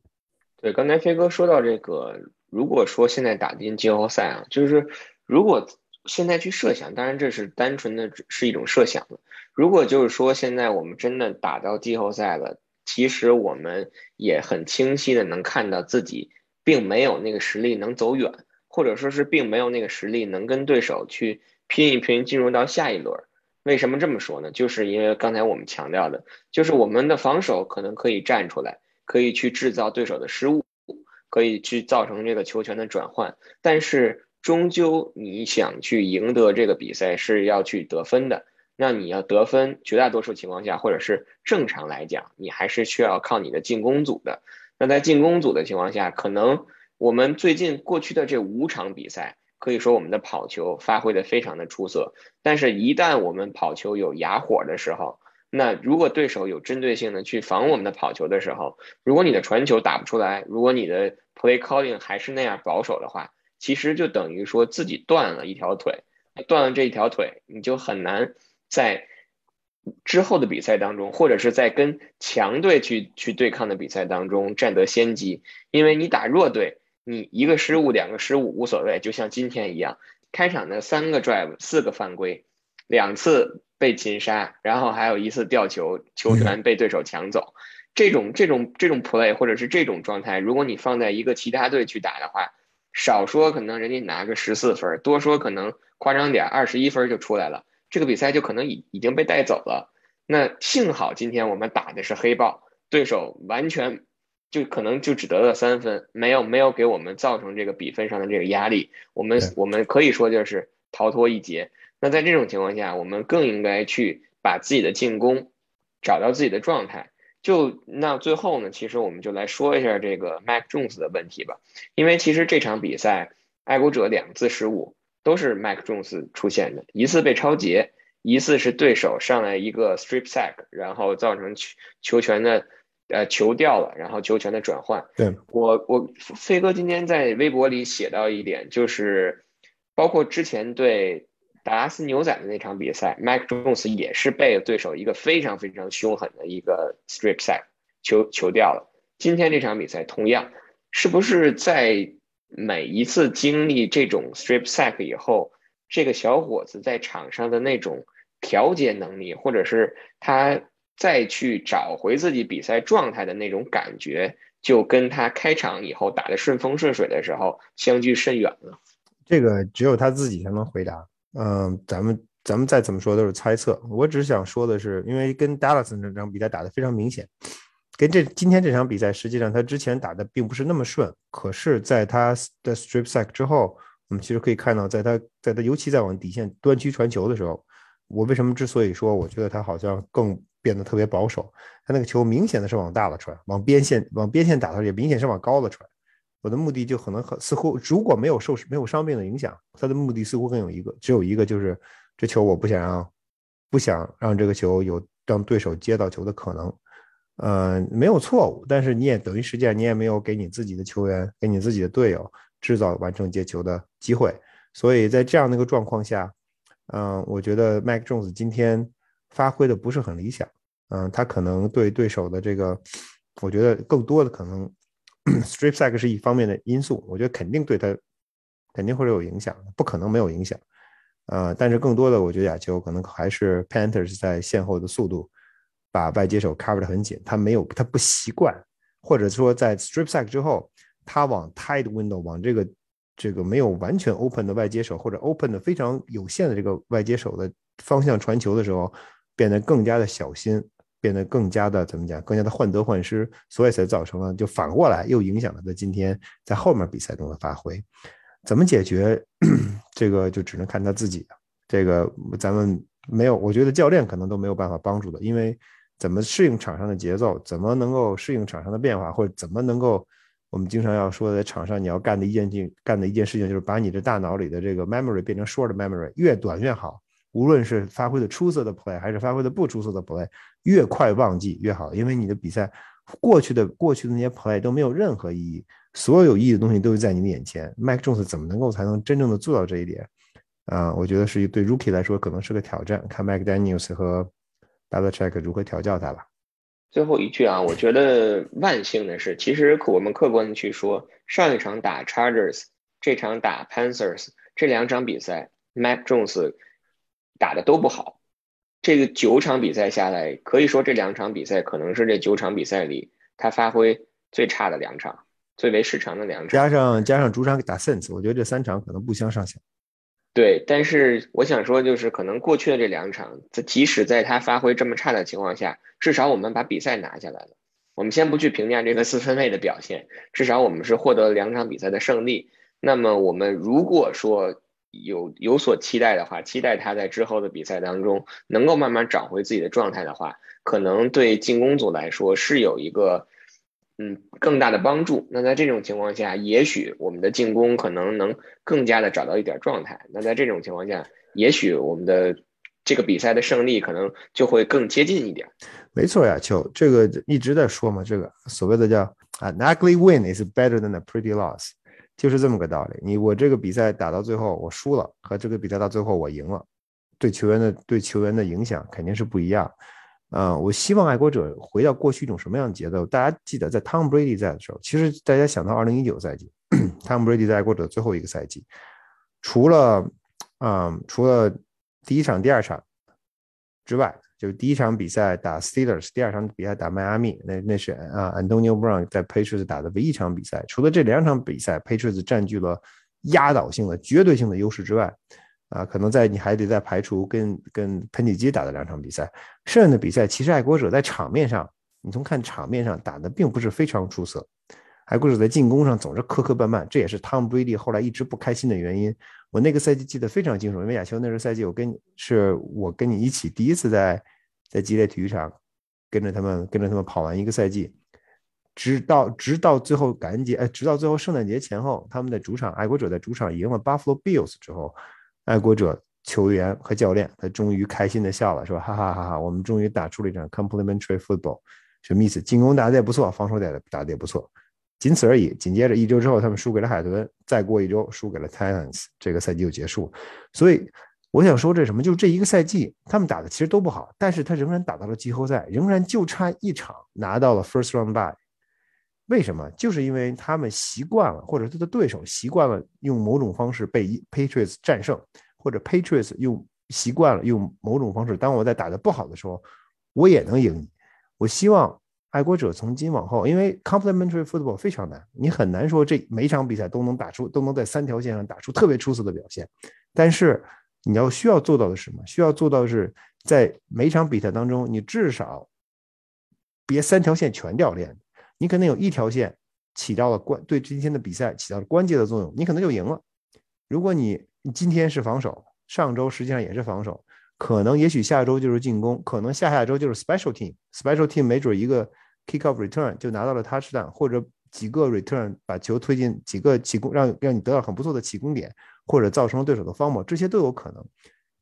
对，刚才飞哥说到这个，如果说现在打进季后赛啊，就是如果现在去设想，当然这是单纯的是一种设想了。如果就是说现在我们真的打到季后赛了。其实我们也很清晰的能看到自己并没有那个实力能走远，或者说是并没有那个实力能跟对手去拼一拼，进入到下一轮。为什么这么说呢？就是因为刚才我们强调的，就是我们的防守可能可以站出来，可以去制造对手的失误，可以去造成这个球权的转换，但是终究你想去赢得这个比赛是要去得分的。那你要得分，绝大多数情况下，或者是正常来讲，你还是需要靠你的进攻组的。那在进攻组的情况下，可能我们最近过去的这五场比赛，可以说我们的跑球发挥的非常的出色。但是，一旦我们跑球有哑火的时候，那如果对手有针对性的去防我们的跑球的时候，如果你的传球打不出来，如果你的 play calling 还是那样保守的话，其实就等于说自己断了一条腿，断了这一条腿，你就很难。在之后的比赛当中，或者是在跟强队去去对抗的比赛当中占得先机，因为你打弱队，你一个失误、两个失误无所谓，就像今天一样，开场的三个 drive、四个犯规，两次被擒杀，然后还有一次吊球，球权被对手抢走，这种这种这种 play 或者是这种状态，如果你放在一个其他队去打的话，少说可能人家拿个十四分，多说可能夸张点二十一分就出来了。这个比赛就可能已已经被带走了。那幸好今天我们打的是黑豹，对手完全就可能就只得了三分，没有没有给我们造成这个比分上的这个压力。我们我们可以说就是逃脱一劫。那在这种情况下，我们更应该去把自己的进攻找到自己的状态。就那最后呢，其实我们就来说一下这个 Mac Jones 的问题吧。因为其实这场比赛，爱国者两次失误。都是 Mac Jones 出现的，一次被超截，一次是对手上来一个 strip sack，然后造成球球权的呃球掉了，然后球权的转换。对我我飞哥今天在微博里写到一点，就是包括之前对达拉斯牛仔的那场比赛，Mac Jones 也是被对手一个非常非常凶狠的一个 strip sack 球球掉了。今天这场比赛同样，是不是在？每一次经历这种 strip sack 以后，这个小伙子在场上的那种调节能力，或者是他再去找回自己比赛状态的那种感觉，就跟他开场以后打的顺风顺水的时候相距甚远了。这个只有他自己才能回答。嗯，咱们咱们再怎么说都是猜测。我只想说的是，因为跟 Dallas 那场比赛打得非常明显。跟这今天这场比赛，实际上他之前打的并不是那么顺。可是，在他的 strip sack 之后，我们其实可以看到，在他在他尤其在往底线端区传球的时候，我为什么之所以说，我觉得他好像更变得特别保守。他那个球明显的是往大了传，往边线往边线打的时候也明显是往高了传。我的目的就可能很似乎，如果没有受没有伤病的影响，他的目的似乎更有一个，只有一个就是这球我不想让不想让这个球有让对手接到球的可能。呃，没有错误，但是你也等于实际上你也没有给你自己的球员，给你自己的队友制造完成接球的机会，所以在这样的一个状况下，嗯，我觉得 Mac Jones 今天发挥的不是很理想，嗯，他可能对对手的这个，我觉得更多的可能 strip sack 是一方面的因素，我觉得肯定对他肯定会有影响，不可能没有影响，呃，但是更多的我觉得亚球可能还是 Panthers 在线后的速度。把外接手 cover 的很紧，他没有，他不习惯，或者说在 strip sack 之后，他往 tight window 往这个这个没有完全 open 的外接手或者 open 的非常有限的这个外接手的方向传球的时候，变得更加的小心，变得更加的怎么讲，更加的患得患失，所以才造成了就反过来又影响了他今天在后面比赛中的发挥。怎么解决这个，就只能看他自己。这个咱们没有，我觉得教练可能都没有办法帮助的，因为怎么适应场上的节奏，怎么能够适应场上的变化，或者怎么能够。我们经常要说，在场上你要干的一件事情，干的一件事情就是把你的大脑里的这个 memory 变成 short memory，越短越好。无论是发挥的出色的 play，还是发挥的不出色的 play，越快忘记越好。因为你的比赛过去的过去的那些 play 都没有任何意义，所有有意义的东西都是在你的眼前。Mike Jones 怎么能够才能真正的做到这一点？啊，我觉得是对 rookie 来说可能是个挑战，看 Mike Daniels 和 d o u b l e c h e c k 如何调教他吧。最后一句啊，我觉得万幸的是，其实我们客观的去说，上一场打 Chargers，这场打 Panthers，这两场比赛，Mac Jones 打的都不好。这个九场比赛下来，可以说这两场比赛可能是这九场比赛里他发挥最差的两场，最为失常的两场。加上加上主场打 Sense，我觉得这三场可能不相上下。对，但是我想说，就是可能过去的这两场，即使在他发挥这么差的情况下，至少我们把比赛拿下来了。我们先不去评价这个四分卫的表现，至少我们是获得了两场比赛的胜利。那么我们如果说有有所期待的话，期待他在之后的比赛当中能够慢慢找回自己的状态的话，可能对进攻组来说是有一个。嗯，更大的帮助。那在这种情况下，也许我们的进攻可能能更加的找到一点状态。那在这种情况下，也许我们的这个比赛的胜利可能就会更接近一点。没错呀，秋，这个一直在说嘛，这个所谓的叫啊，n ugly win is better than a pretty loss，就是这么个道理。你我这个比赛打到最后我输了，和这个比赛到最后我赢了，对球员的对球员的影响肯定是不一样。啊，我希望爱国者回到过去一种什么样的节奏？大家记得，在 Tom Brady 在的时候，其实大家想到2019赛季，Tom Brady 在爱国者最后一个赛季，除了啊，除了第一场、第二场之外，就是第一场比赛打 Steelers，第二场比赛打迈阿密，那那是啊，Antonio Brown 在 Patriots 打的唯一一场比赛。除了这两场比赛，Patriots 占据了压倒性的、绝对性的优势之外。啊，可能在你还得再排除跟跟喷气机打的两场比赛，剩下的比赛其实爱国者在场面上，你从看场面上打的并不是非常出色，爱国者在进攻上总是磕磕绊绊，这也是汤姆布雷迪后来一直不开心的原因。我那个赛季记得非常清楚，因为亚秋那个赛季我跟是我跟你一起第一次在在吉列体育场跟着他们跟着他们跑完一个赛季，直到直到最后感恩节，哎，直到最后圣诞节前后，他们的主场爱国者在主场赢了 Buffalo Bills 之后。爱国者球员和教练，他终于开心的笑了，说：“哈哈哈哈，我们终于打出了一场 complementary football，什么意思？进攻打得也不错，防守打得打得也不错，仅此而已。紧接着一周之后，他们输给了海豚，再过一周输给了 Titans，这个赛季就结束。所以我想说这什么？就这一个赛季，他们打的其实都不好，但是他仍然打到了季后赛，仍然就差一场拿到了 first round By。为什么？就是因为他们习惯了，或者他的对手习惯了用某种方式被 Patriots 战胜，或者 Patriots 用习惯了用某种方式。当我在打的不好的时候，我也能赢你。我希望爱国者从今往后，因为 Complementary Football 非常难，你很难说这每场比赛都能打出，都能在三条线上打出特别出色的表现。但是你要需要做到的是什么？需要做到的是在每场比赛当中，你至少别三条线全掉链。你可能有一条线起到了关对今天的比赛起到了关键的作用，你可能就赢了。如果你今天是防守，上周实际上也是防守，可能也许下周就是进攻，可能下下周就是 special team，special team 没准一个 kick off return 就拿到了 touchdown，或者几个 return 把球推进几个起攻，让让你得到很不错的起攻点，或者造成了对手的方魔，这些都有可能。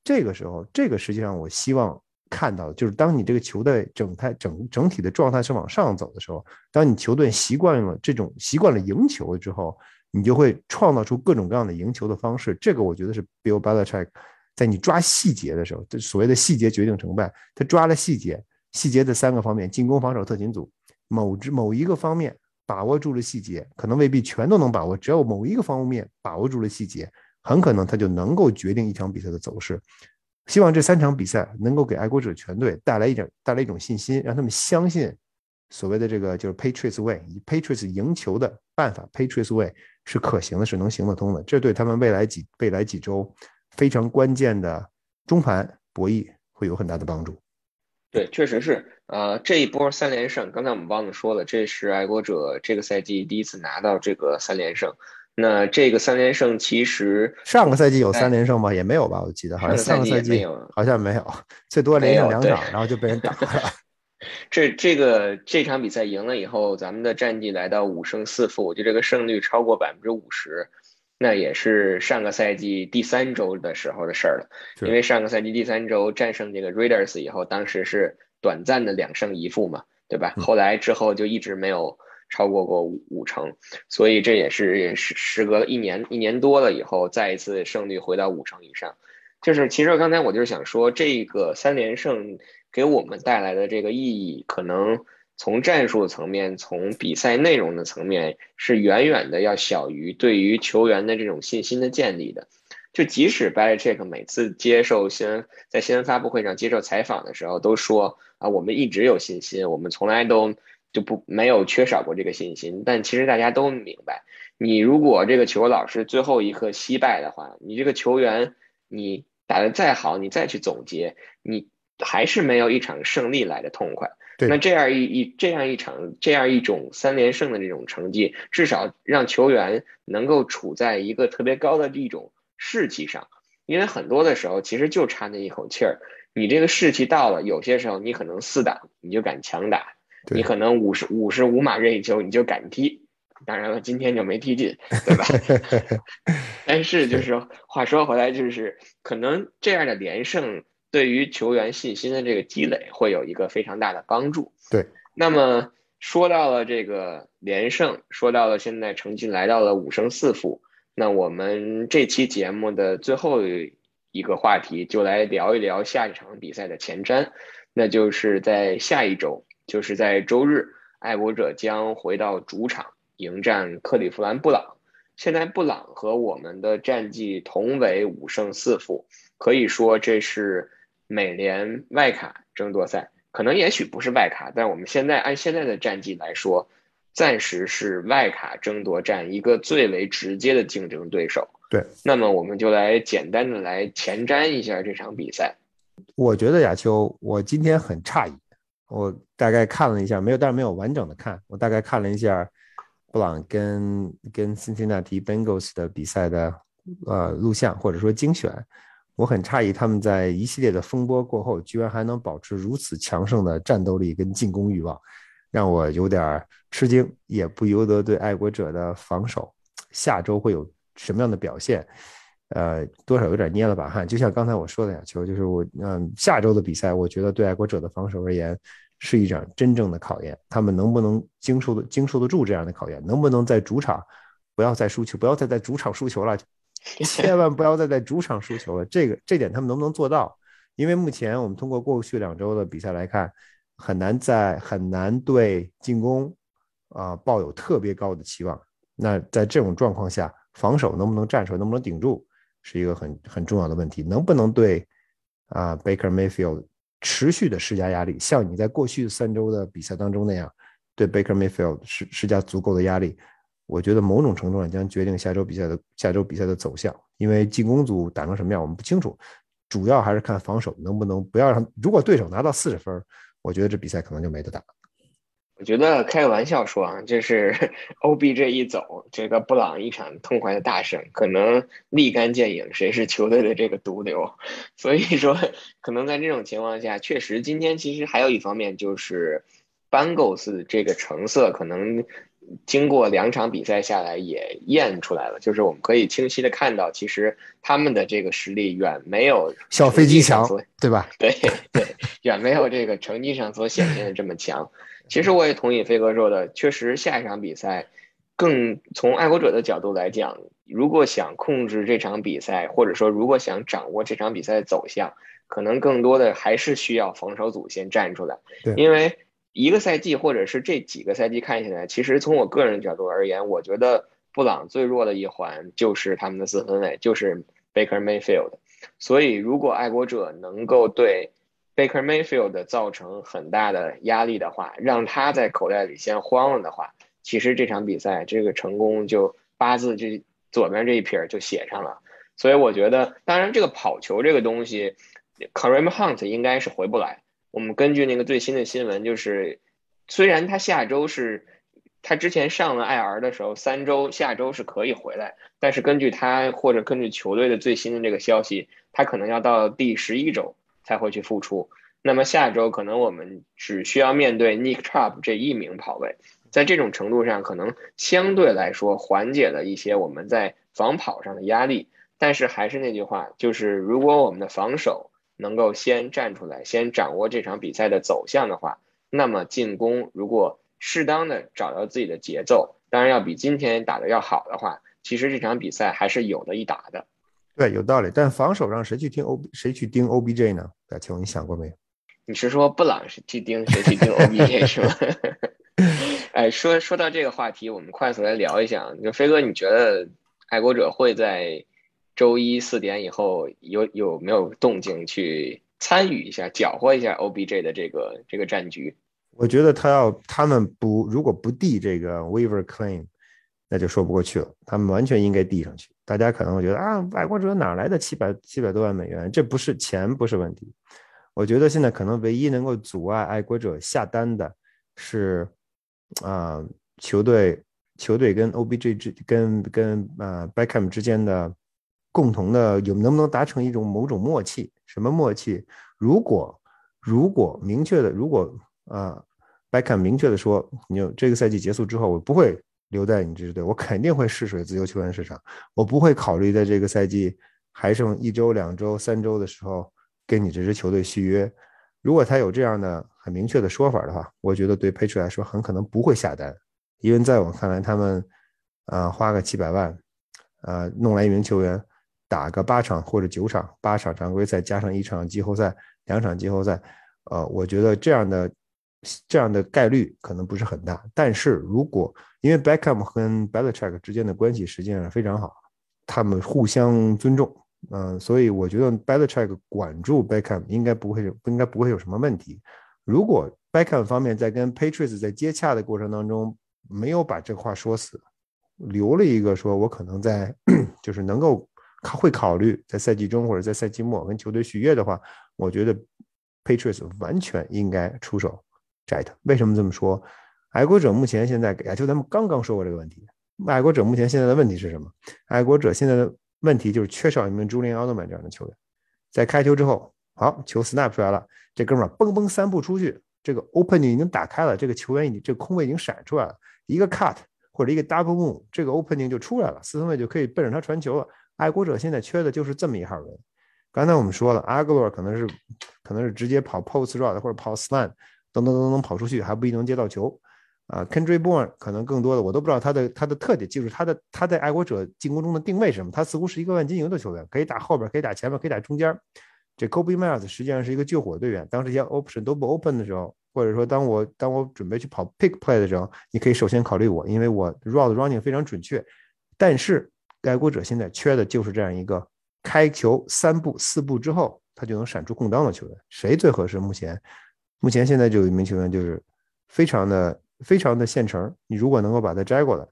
这个时候，这个实际上我希望。看到的就是当你这个球队整态整整体的状态是往上走的时候，当你球队习惯了这种习惯了赢球之后，你就会创造出各种各样的赢球的方式。这个我觉得是 Bill Belichick 在你抓细节的时候，这所谓的细节决定成败。他抓了细节，细节的三个方面：进攻、防守、特勤组。某只某一个方面把握住了细节，可能未必全都能把握。只要某一个方面把握住了细节，很可能他就能够决定一场比赛的走势。希望这三场比赛能够给爱国者全队带来一点带来一种信心，让他们相信所谓的这个就是 Patriots Way，以 Patriots 赢球的办法，Patriots Way 是可行的，是能行得通的。这对他们未来几未来几周非常关键的中盘博弈会有很大的帮助。对，确实是。呃，这一波三连胜，刚才我们忘了说了，这是爱国者这个赛季第一次拿到这个三连胜。那这个三连胜其实上个赛季有三连胜吗？也没有吧，我记得好像上个赛季好像没有，最多连胜两场，然后就被人打了。这这个这场比赛赢了以后，咱们的战绩来到五胜四负，就这个胜率超过百分之五十，那也是上个赛季第三周的时候的事儿了。因为上个赛季第三周战胜这个 Raiders 以后，当时是短暂的两胜一负嘛，对吧？后来之后就一直没有超过过五五成，所以这也是时时隔一年一年多了以后，再一次胜率回到五成以上。就是其实刚才我就是想说，这个三连胜。给我们带来的这个意义，可能从战术层面、从比赛内容的层面，是远远的要小于对于球员的这种信心的建立的。就即使 b a l c h e k 每次接受新闻在新闻发布会上接受采访的时候，都说啊，我们一直有信心，我们从来都就不没有缺少过这个信心。但其实大家都明白，你如果这个球老是最后一刻惜败的话，你这个球员你打得再好，你再去总结你。还是没有一场胜利来的痛快。那这样一一这样一场这样一种三连胜的这种成绩，至少让球员能够处在一个特别高的一种士气上。因为很多的时候，其实就差那一口气儿。你这个士气到了，有些时候你可能四打你就敢强打，你可能五十五十五码任意球你就敢踢。当然了，今天就没踢进，对吧？但是就是话说回来，就是可能这样的连胜。对于球员信心的这个积累会有一个非常大的帮助。对，那么说到了这个连胜，说到了现在成绩来到了五胜四负，那我们这期节目的最后一个话题就来聊一聊下一场比赛的前瞻，那就是在下一周，就是在周日，爱国者将回到主场迎战克利夫兰布朗。现在布朗和我们的战绩同为五胜四负，可以说这是。美联外卡争夺赛可能也许不是外卡，但我们现在按现在的战绩来说，暂时是外卡争夺战一个最为直接的竞争对手。对，那么我们就来简单的来前瞻一下这场比赛。我觉得亚秋，我今天很诧异，我大概看了一下，没有，但是没有完整的看，我大概看了一下布朗跟跟辛辛那提 Bengals 的比赛的呃录像或者说精选。我很诧异，他们在一系列的风波过后，居然还能保持如此强盛的战斗力跟进攻欲望，让我有点吃惊，也不由得对爱国者的防守下周会有什么样的表现，呃，多少有点捏了把汗。就像刚才我说的呀，球就是我，嗯，下周的比赛，我觉得对爱国者的防守而言是一场真正的考验，他们能不能经受的经受得住这样的考验，能不能在主场不要再输球，不要再在主场输球了。千万不要再在主场输球了，这个这点他们能不能做到？因为目前我们通过过去两周的比赛来看，很难在很难对进攻啊抱有特别高的期望。那在这种状况下，防守能不能站出来，能不能顶住，是一个很很重要的问题。能不能对啊 Baker Mayfield 持续的施加压力，像你在过去三周的比赛当中那样，对 Baker Mayfield 施施加足够的压力？我觉得某种程度上将决定下周比赛的下周比赛的走向，因为进攻组打成什么样我们不清楚，主要还是看防守能不能不要让。如果对手拿到四十分，我觉得这比赛可能就没得打。我觉得开个玩笑说啊，就是 OBJ 一走，这个布朗一场痛快的大胜，可能立竿见影谁是球队的这个毒瘤。所以说，可能在这种情况下，确实今天其实还有一方面就是 Bengals 这个成色可能。经过两场比赛下来，也验出来了，就是我们可以清晰的看到，其实他们的这个实力远没有小飞机强，对吧？对 对，远没有这个成绩上所显现的这么强。其实我也同意飞哥说的，确实下一场比赛，更从爱国者的角度来讲，如果想控制这场比赛，或者说如果想掌握这场比赛的走向，可能更多的还是需要防守组先站出来，因为。一个赛季，或者是这几个赛季看下来，其实从我个人角度而言，我觉得布朗最弱的一环就是他们的四分卫，就是 Baker Mayfield。所以，如果爱国者能够对 Baker Mayfield 造成很大的压力的话，让他在口袋里先慌了的话，其实这场比赛这个成功就八字这左边这一撇就写上了。所以，我觉得，当然这个跑球这个东西，Kareem Hunt 应该是回不来。我们根据那个最新的新闻，就是虽然他下周是他之前上了 IR 的时候，三周下周是可以回来，但是根据他或者根据球队的最新的这个消息，他可能要到第十一周才会去复出。那么下周可能我们只需要面对 Nick Chubb 这一名跑位，在这种程度上，可能相对来说缓解了一些我们在防跑上的压力。但是还是那句话，就是如果我们的防守能够先站出来，先掌握这场比赛的走向的话，那么进攻如果适当的找到自己的节奏，当然要比今天打的要好的话，其实这场比赛还是有的一打的。对，有道理。但防守上谁去盯 O 谁去盯 OBJ 呢？大球，你想过没有？你是说布朗是去盯谁去盯 OBJ 是吗？哎，说说到这个话题，我们快速来聊一下。就飞哥，你觉得爱国者会在？周一四点以后有有没有动静去参与一下搅和一下 OBJ 的这个这个战局？我觉得他要他们不如果不递这个 waiver claim，那就说不过去了。他们完全应该递上去。大家可能会觉得啊，爱国者哪来的七百七百多万美元？这不是钱不是问题。我觉得现在可能唯一能够阻碍爱国者下单的是啊，球队球队跟 OBJ 之跟跟啊 Beckham 之间的。共同的有能不能达成一种某种默契？什么默契？如果如果明确的，如果啊，白坎明确的说，你这个赛季结束之后，我不会留在你这支队，我肯定会试水自由球员市场，我不会考虑在这个赛季还剩一周、两周、三周的时候跟你这支球队续约。如果他有这样的很明确的说法的话，我觉得对 p a t r 来说很可能不会下单，因为在我看来，他们啊花个几百万啊弄来一名球员。打个八场或者九场，八场常规赛加上一场季后赛，两场季后赛，呃，我觉得这样的这样的概率可能不是很大。但是如果因为 Beckham 和 Belichick 之间的关系实际上非常好，他们互相尊重，嗯，所以我觉得 Belichick 管住 Beckham 应该不会应该不会有什么问题。如果 Beckham 方面在跟 Patriots 在接洽的过程当中没有把这话说死，留了一个说我可能在 就是能够。他会考虑在赛季中或者在赛季末跟球队续约的话，我觉得 Patriots 完全应该出手摘他。为什么这么说？爱国者目前现在，呀，就咱们刚刚说过这个问题。爱国者目前现在的问题是什么？爱国者现在的问题就是缺少一名朱林奥特曼这样的球员。在开球之后，好球 snap 出来了，这哥们儿蹦蹦三步出去，这个 opening 已经打开了，这个球员已经这个空位已经闪出来了，一个 cut 或者一个 double move，这个 opening 就出来了，四分卫就可以奔着他传球了。爱国者现在缺的就是这么一号人。刚才我们说了，阿格罗可能是可能是直接跑 post route 或者跑 slant，等等等等跑出去，还不一定能接到球。啊，Kendry Bourne 可能更多的我都不知道他的他的特点，就是他的他在爱国者进攻中的定位是什么。他似乎是一个万金油的球员，可以打后边，可以打前面，可以打中间。这 Kobe Miles 实际上是一个救火队员。当这些 option 都不 open 的时候，或者说当我当我准备去跑 pick play 的时候，你可以首先考虑我，因为我 route running 非常准确。但是爱国者现在缺的就是这样一个开球三步四步之后他就能闪出空当的球员，谁最合适？目前，目前现在就有一名球员就是非常的非常的现成，你如果能够把他摘过来，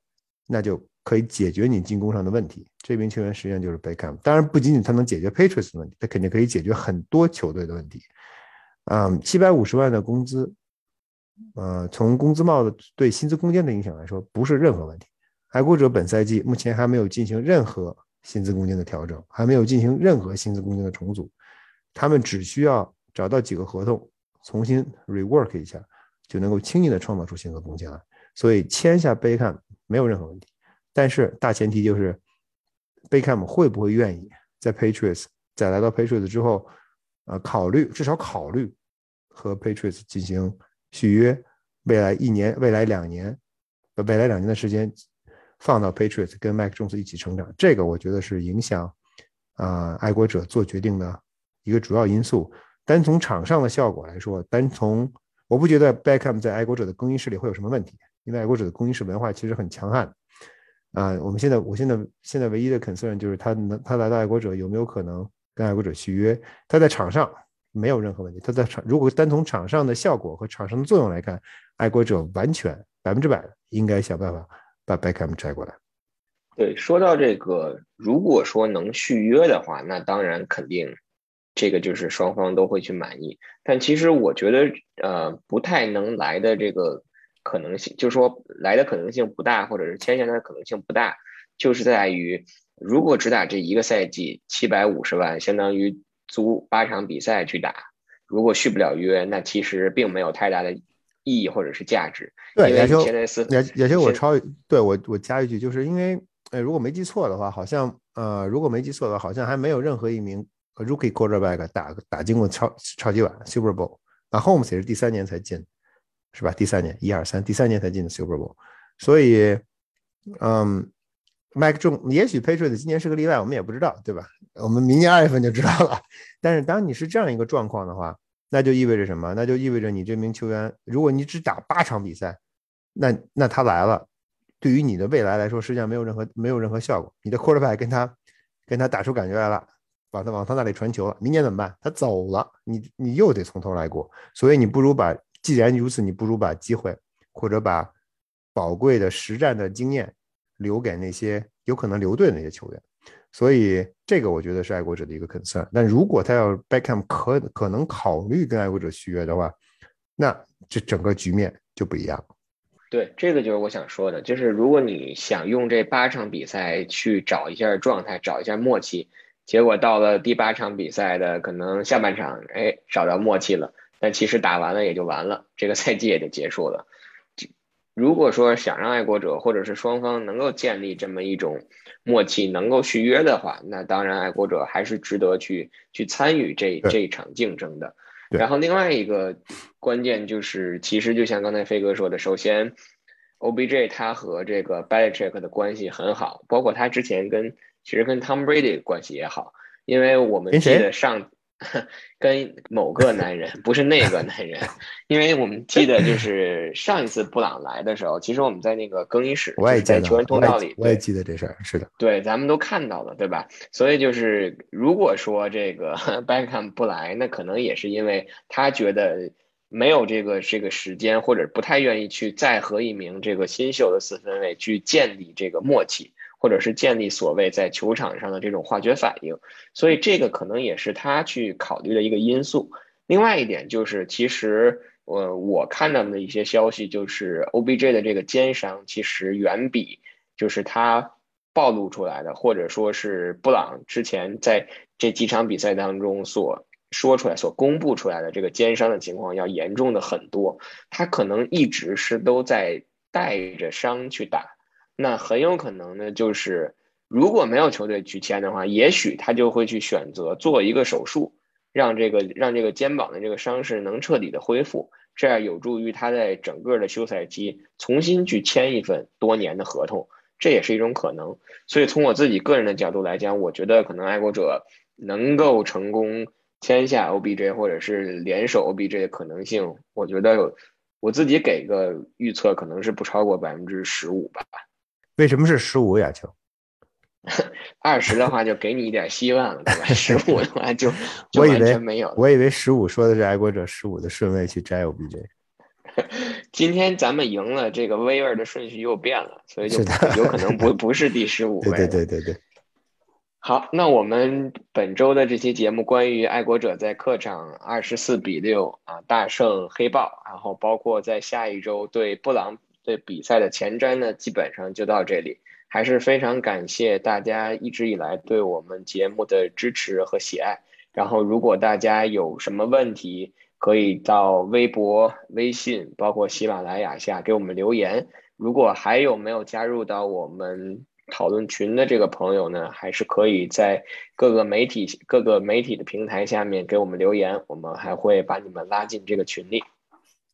那就可以解决你进攻上的问题。这名球员实际上就是 Beckham，当然不仅仅他能解决 Patriots 的问题，他肯定可以解决很多球队的问题。嗯，七百五十万的工资，呃，从工资帽的对薪资空间的影响来说，不是任何问题。爱国者本赛季目前还没有进行任何薪资空间的调整，还没有进行任何薪资空间的重组，他们只需要找到几个合同，重新 rework 一下，就能够轻易的创造出薪资空间来。所以签下贝克汉没有任何问题，但是大前提就是贝克姆会不会愿意在 Patriots 在来到 Patriots 之后，呃，考虑至少考虑和 Patriots 进行续约，未来一年、未来两年、呃未来两年的时间。放到 Patriots 跟 Mac Jones 一起成长，这个我觉得是影响啊爱国者做决定的一个主要因素。单从场上的效果来说，单从我不觉得 Beckham 在爱国者的更衣室里会有什么问题，因为爱国者的更衣室文化其实很强悍。啊，我们现在我现在现在唯一的 concern 就是他能他来到爱国者有没有可能跟爱国者续约？他在场上没有任何问题，他在场如果单从场上的效果和场上的作用来看，爱国者完全百分之百应该想办法。把 Beckham 摘过来。对，说到这个，如果说能续约的话，那当然肯定这个就是双方都会去满意。但其实我觉得，呃，不太能来的这个可能性，就是说来的可能性不大，或者是签下来的可能性不大，就是在于如果只打这一个赛季，七百五十万相当于租八场比赛去打，如果续不了约，那其实并没有太大的意义或者是价值。对，也就也也就，我超对我我加一句，就是因为，呃，如果没记错的话，好像，呃，如果没记错的话，好像还没有任何一名 rookie quarterback 打打进过超超级碗 Super Bowl。那 Holmes 也是第三年才进，是吧？第三年，一二三，第三年才进的 Super Bowl。所以，嗯，Mike 中，也许 Patriot 今年是个例外，我们也不知道，对吧？我们明年二月份就知道了。但是，当你是这样一个状况的话，那就意味着什么？那就意味着你这名球员，如果你只打八场比赛，那那他来了，对于你的未来来说，实际上没有任何没有任何效果。你的 quarterback 跟他跟他打出感觉来了，把他往他那里传球了，明年怎么办？他走了，你你又得从头来过。所以你不如把，既然如此，你不如把机会或者把宝贵的实战的经验留给那些有可能留队的那些球员。所以这个我觉得是爱国者的一个 concern。但如果他要 Beckham 可可能考虑跟爱国者续约的话，那这整个局面就不一样。对，这个就是我想说的，就是如果你想用这八场比赛去找一下状态，找一下默契，结果到了第八场比赛的可能下半场，哎，找到默契了，但其实打完了也就完了，这个赛季也就结束了。如果说想让爱国者或者是双方能够建立这么一种默契，能够续约的话，那当然爱国者还是值得去去参与这这一场竞争的。然后另外一个关键就是，其实就像刚才飞哥说的，首先，OBJ 他和这个 Belichick 的关系很好，包括他之前跟其实跟 Tom Brady 关系也好，因为我们记得上。跟某个男人，不是那个男人，因为我们记得就是上一次布朗来的时候，其实我们在那个更衣室，我也在球员通道里，我也记得这事儿，是的，对，咱们都看到了，对吧？所以就是如果说这个 Beckham 不来，那可能也是因为他觉得没有这个这个时间，或者不太愿意去再和一名这个新秀的四分卫去建立这个默契。或者是建立所谓在球场上的这种化学反应，所以这个可能也是他去考虑的一个因素。另外一点就是，其实我我看到的一些消息就是，O B J 的这个肩伤其实远比就是他暴露出来的，或者说是布朗之前在这几场比赛当中所说出来、所公布出来的这个肩伤的情况要严重的很多。他可能一直是都在带着伤去打。那很有可能呢，就是如果没有球队去签的话，也许他就会去选择做一个手术，让这个让这个肩膀的这个伤势能彻底的恢复，这样有助于他在整个的休赛期重新去签一份多年的合同，这也是一种可能。所以从我自己个人的角度来讲，我觉得可能爱国者能够成功签下 OBJ 或者是联手 OBJ 的可能性，我觉得有我自己给个预测，可能是不超过百分之十五吧。为什么是十五亚球？二十的话就给你一点希望了，对吧？十五的话就我以为没有。我以为十五说的是爱国者十五的顺位去摘 OBJ。今天咱们赢了，这个威尔的顺序又变了，所以就有可能不不是第十五位。对对对对对。好，那我们本周的这期节目关于爱国者在客场二十四比六啊大胜黑豹，然后包括在下一周对布朗。对比赛的前瞻呢，基本上就到这里。还是非常感谢大家一直以来对我们节目的支持和喜爱。然后，如果大家有什么问题，可以到微博、微信，包括喜马拉雅下给我们留言。如果还有没有加入到我们讨论群的这个朋友呢，还是可以在各个媒体、各个媒体的平台下面给我们留言，我们还会把你们拉进这个群里。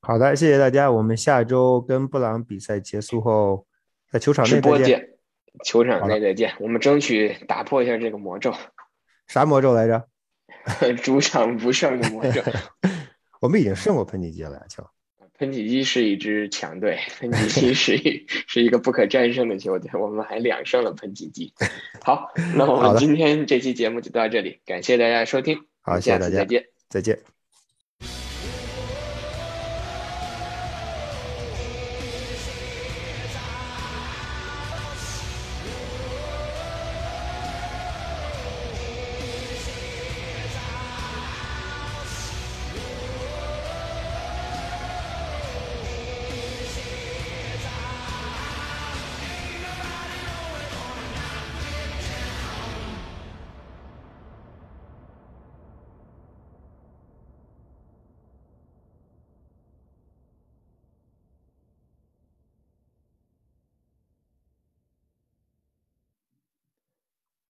好的，谢谢大家。我们下周跟布朗比赛结束后，在球场内再见。球场内再见。我们争取打破一下这个魔咒。啥魔咒来着？主场不胜的魔咒。我们已经胜过喷气机了呀，球。喷气机是一支强队，喷气机是一是一个不可战胜的球队。我们还两胜了喷气机。好，那我们今天这期节目就到这里，感谢大家收听。好，谢谢大家，再见，再见。